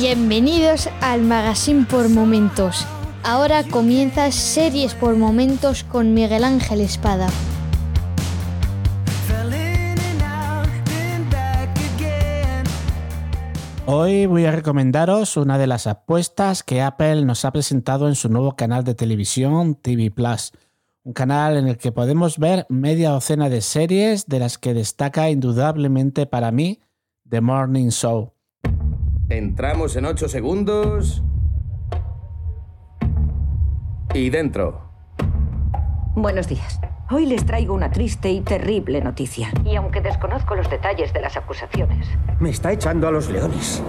Bienvenidos al Magazine por Momentos. Ahora comienza Series por Momentos con Miguel Ángel Espada. Hoy voy a recomendaros una de las apuestas que Apple nos ha presentado en su nuevo canal de televisión TV Plus, un canal en el que podemos ver media docena de series de las que destaca indudablemente para mí The Morning Show. Entramos en 8 segundos. Y dentro. Buenos días. Hoy les traigo una triste y terrible noticia. Y aunque desconozco los detalles de las acusaciones, Me está echando a los leones.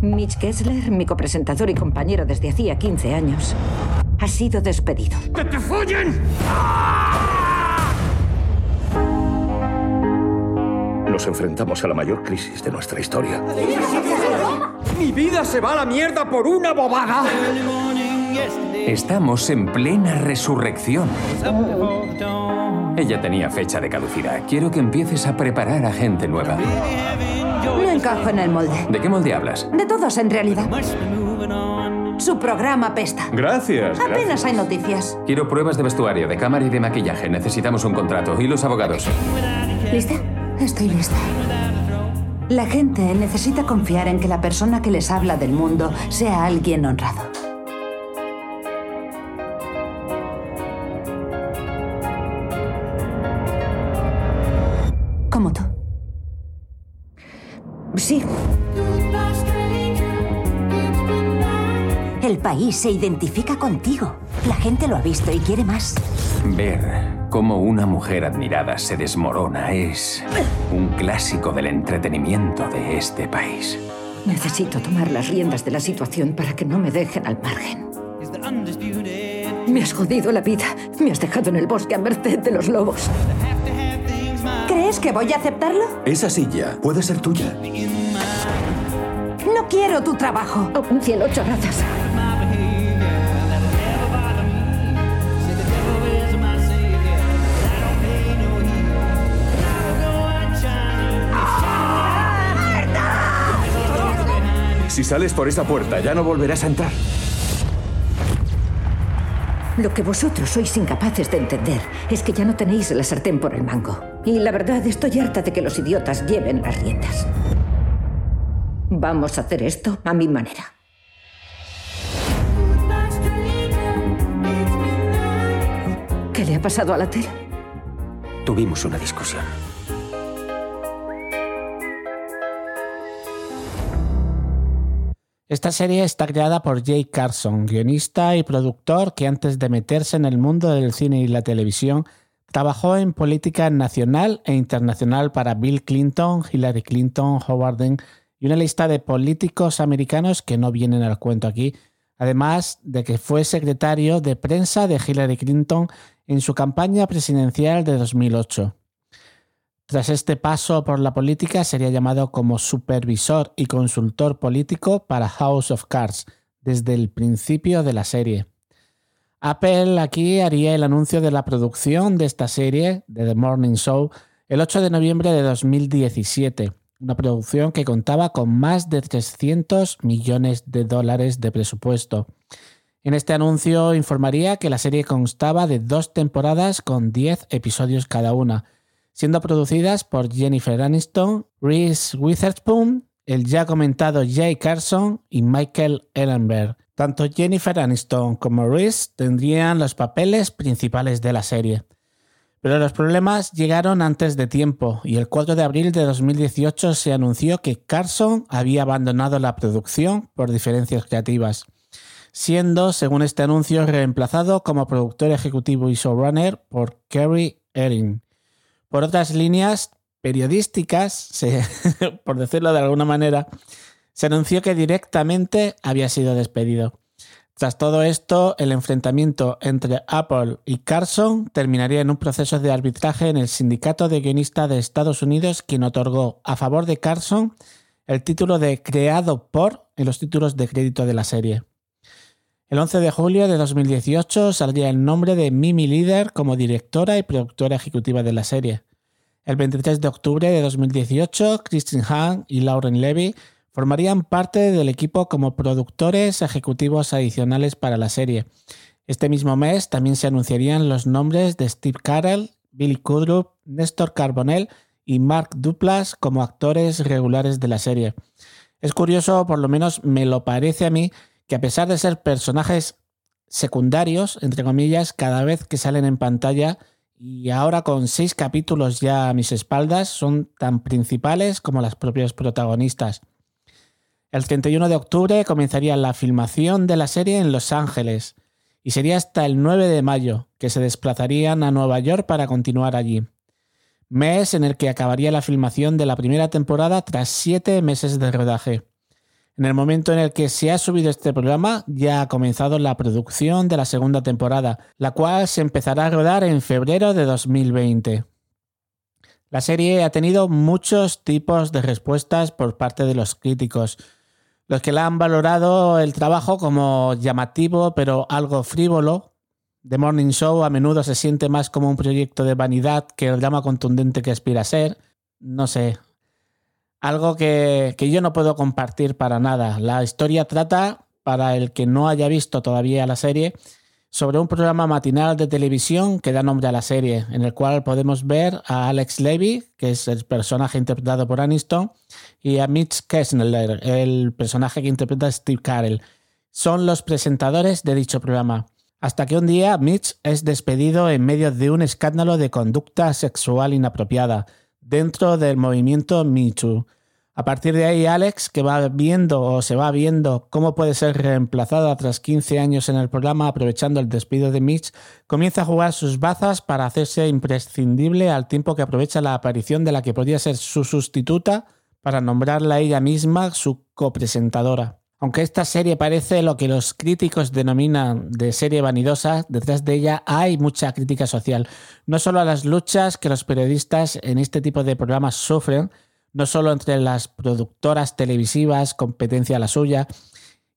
Mitch Kessler, mi copresentador y compañero desde hacía 15 años, ha sido despedido. ¡Que te follen! Nos enfrentamos a la mayor crisis de nuestra historia. ¡Mi vida se va a la mierda por una bobada! Estamos en plena resurrección. Ella tenía fecha de caducidad. Quiero que empieces a preparar a gente nueva. No encajo en el molde. ¿De qué molde hablas? De todos, en realidad. Su programa pesta. Gracias. Apenas hay noticias. Quiero pruebas de vestuario, de cámara y de maquillaje. Necesitamos un contrato. ¿Y los abogados? ¿Lista? Estoy lista. La gente necesita confiar en que la persona que les habla del mundo sea alguien honrado. Como tú. Sí. El país se identifica contigo. La gente lo ha visto y quiere más. Ver cómo una mujer admirada se desmorona es un clásico del entretenimiento de este país. Necesito tomar las riendas de la situación para que no me dejen al margen. Me has jodido la vida. Me has dejado en el bosque a merced de los lobos. ¿Crees que voy a aceptarlo? Esa silla puede ser tuya. No quiero tu trabajo. Oh, cielo, chorrazas. Si sales por esa puerta, ya no volverás a entrar. Lo que vosotros sois incapaces de entender es que ya no tenéis la sartén por el mango. Y la verdad, estoy harta de que los idiotas lleven las riendas. Vamos a hacer esto a mi manera. ¿Qué le ha pasado a la tele? Tuvimos una discusión. Esta serie está creada por Jay Carson, guionista y productor que antes de meterse en el mundo del cine y la televisión trabajó en política nacional e internacional para Bill Clinton, Hillary Clinton, Howard Dean y una lista de políticos americanos que no vienen al cuento aquí, además de que fue secretario de prensa de Hillary Clinton en su campaña presidencial de 2008. Tras este paso por la política sería llamado como supervisor y consultor político para House of Cards desde el principio de la serie. Apple aquí haría el anuncio de la producción de esta serie, de The Morning Show, el 8 de noviembre de 2017, una producción que contaba con más de 300 millones de dólares de presupuesto. En este anuncio informaría que la serie constaba de dos temporadas con 10 episodios cada una, siendo producidas por Jennifer Aniston, Reese Witherspoon, el ya comentado Jay Carson y Michael Ellenberg. Tanto Jennifer Aniston como Reese tendrían los papeles principales de la serie. Pero los problemas llegaron antes de tiempo y el 4 de abril de 2018 se anunció que Carson había abandonado la producción por diferencias creativas, siendo, según este anuncio, reemplazado como productor ejecutivo y showrunner por Kerry Ehring. Por otras líneas periodísticas, por decirlo de alguna manera, se anunció que directamente había sido despedido. Tras todo esto, el enfrentamiento entre Apple y Carson terminaría en un proceso de arbitraje en el Sindicato de Guionistas de Estados Unidos, quien otorgó a favor de Carson el título de creado por en los títulos de crédito de la serie. El 11 de julio de 2018 saldría el nombre de Mimi Leader como directora y productora ejecutiva de la serie. El 23 de octubre de 2018, Christine Hahn y Lauren Levy formarían parte del equipo como productores ejecutivos adicionales para la serie. Este mismo mes también se anunciarían los nombres de Steve Carell, Billy Kudrup, Néstor Carbonell y Mark Duplas como actores regulares de la serie. Es curioso, por lo menos me lo parece a mí, que a pesar de ser personajes secundarios, entre comillas, cada vez que salen en pantalla, y ahora con seis capítulos ya a mis espaldas, son tan principales como las propias protagonistas. El 31 de octubre comenzaría la filmación de la serie en Los Ángeles y sería hasta el 9 de mayo que se desplazarían a Nueva York para continuar allí. Mes en el que acabaría la filmación de la primera temporada tras siete meses de rodaje. En el momento en el que se ha subido este programa, ya ha comenzado la producción de la segunda temporada, la cual se empezará a rodar en febrero de 2020. La serie ha tenido muchos tipos de respuestas por parte de los críticos, los que la han valorado el trabajo como llamativo pero algo frívolo. The Morning Show a menudo se siente más como un proyecto de vanidad que el drama contundente que aspira a ser. No sé. Algo que, que yo no puedo compartir para nada. La historia trata, para el que no haya visto todavía la serie, sobre un programa matinal de televisión que da nombre a la serie, en el cual podemos ver a Alex Levy, que es el personaje interpretado por Aniston, y a Mitch Kessler, el personaje que interpreta Steve Carell. Son los presentadores de dicho programa. Hasta que un día Mitch es despedido en medio de un escándalo de conducta sexual inapropiada dentro del movimiento Me. A partir de ahí, Alex, que va viendo o se va viendo cómo puede ser reemplazada tras 15 años en el programa aprovechando el despido de Mitch, comienza a jugar sus bazas para hacerse imprescindible al tiempo que aprovecha la aparición de la que podría ser su sustituta para nombrarla ella misma su copresentadora. Aunque esta serie parece lo que los críticos denominan de serie vanidosa, detrás de ella hay mucha crítica social, no solo a las luchas que los periodistas en este tipo de programas sufren, no solo entre las productoras televisivas, competencia la suya,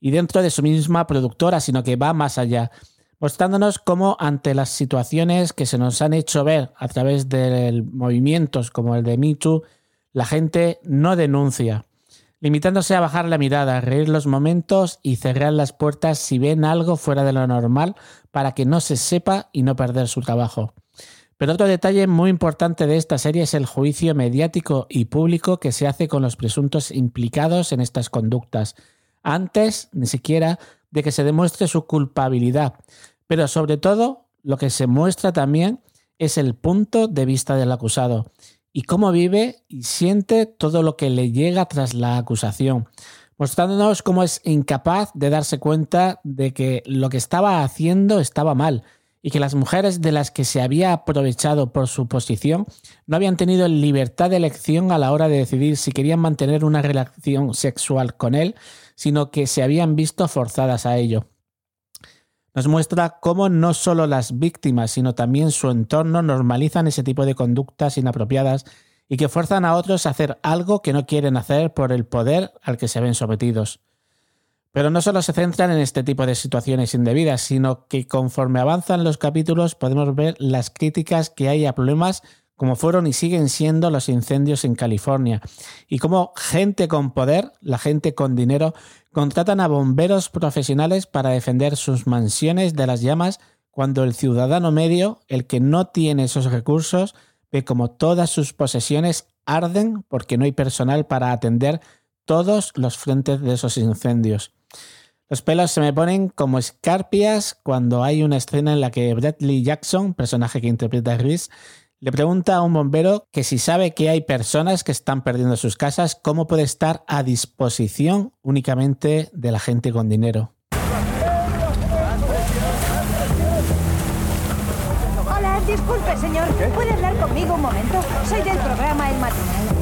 y dentro de su misma productora, sino que va más allá, mostrándonos cómo ante las situaciones que se nos han hecho ver a través de movimientos como el de Me la gente no denuncia, limitándose a bajar la mirada, reír los momentos y cerrar las puertas si ven algo fuera de lo normal para que no se sepa y no perder su trabajo. Pero otro detalle muy importante de esta serie es el juicio mediático y público que se hace con los presuntos implicados en estas conductas, antes ni siquiera de que se demuestre su culpabilidad. Pero sobre todo, lo que se muestra también es el punto de vista del acusado y cómo vive y siente todo lo que le llega tras la acusación, mostrándonos cómo es incapaz de darse cuenta de que lo que estaba haciendo estaba mal y que las mujeres de las que se había aprovechado por su posición no habían tenido libertad de elección a la hora de decidir si querían mantener una relación sexual con él, sino que se habían visto forzadas a ello. Nos muestra cómo no solo las víctimas, sino también su entorno normalizan ese tipo de conductas inapropiadas y que fuerzan a otros a hacer algo que no quieren hacer por el poder al que se ven sometidos. Pero no solo se centran en este tipo de situaciones indebidas, sino que conforme avanzan los capítulos podemos ver las críticas que hay a problemas como fueron y siguen siendo los incendios en California, y cómo gente con poder, la gente con dinero, contratan a bomberos profesionales para defender sus mansiones de las llamas cuando el ciudadano medio, el que no tiene esos recursos, ve como todas sus posesiones arden porque no hay personal para atender todos los frentes de esos incendios. Los pelos se me ponen como escarpias cuando hay una escena en la que Bradley Jackson, personaje que interpreta a Reese, le pregunta a un bombero que si sabe que hay personas que están perdiendo sus casas, ¿cómo puede estar a disposición únicamente de la gente con dinero? Hola, disculpe, señor. ¿Puede hablar conmigo un momento? Soy del programa El Matinal.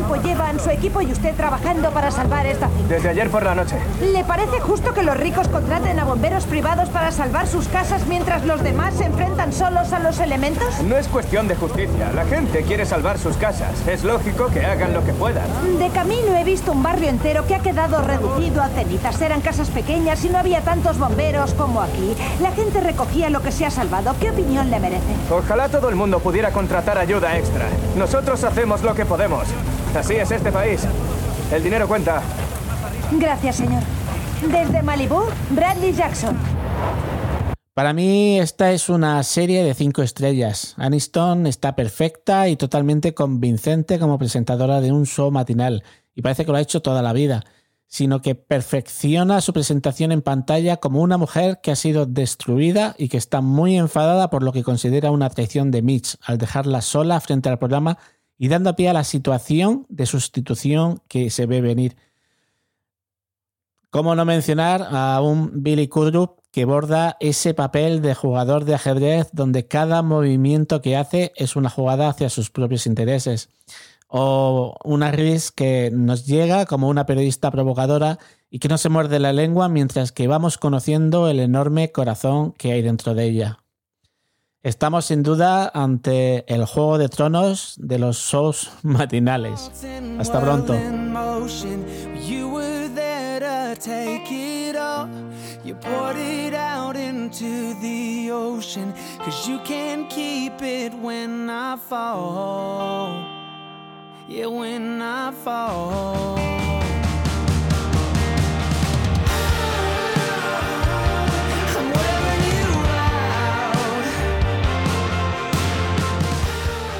Em, ¿Cuánto tiempo llevan su equipo y usted trabajando para salvar esta finca? Desde ayer por la noche. ¿Le parece justo que los ricos contraten a bomberos privados para salvar sus casas mientras los demás se enfrentan solos a los elementos? No es cuestión de justicia. La gente quiere salvar sus casas. Es lógico que hagan lo que puedan. De camino he visto un barrio entero que ha quedado reducido a cenitas. Eran casas pequeñas y no había tantos bomberos como aquí. La gente recogía lo que se ha salvado. ¿Qué opinión le merece? Ojalá todo el mundo pudiera contratar ayuda extra. Nosotros hacemos lo que podemos. Así es este país. El dinero cuenta. Gracias, señor. Desde Malibu, Bradley Jackson. Para mí esta es una serie de cinco estrellas. Aniston está perfecta y totalmente convincente como presentadora de un show matinal, y parece que lo ha hecho toda la vida, sino que perfecciona su presentación en pantalla como una mujer que ha sido destruida y que está muy enfadada por lo que considera una traición de Mitch al dejarla sola frente al programa y dando pie a la situación de sustitución que se ve venir. ¿Cómo no mencionar a un Billy Kudrup que borda ese papel de jugador de ajedrez donde cada movimiento que hace es una jugada hacia sus propios intereses? O una Riz que nos llega como una periodista provocadora y que no se muerde la lengua mientras que vamos conociendo el enorme corazón que hay dentro de ella. Estamos sin duda ante el Juego de Tronos de los shows matinales. Hasta pronto. You poured it out into the ocean. Cause you can't keep it when I fall. Yeah, when I fall.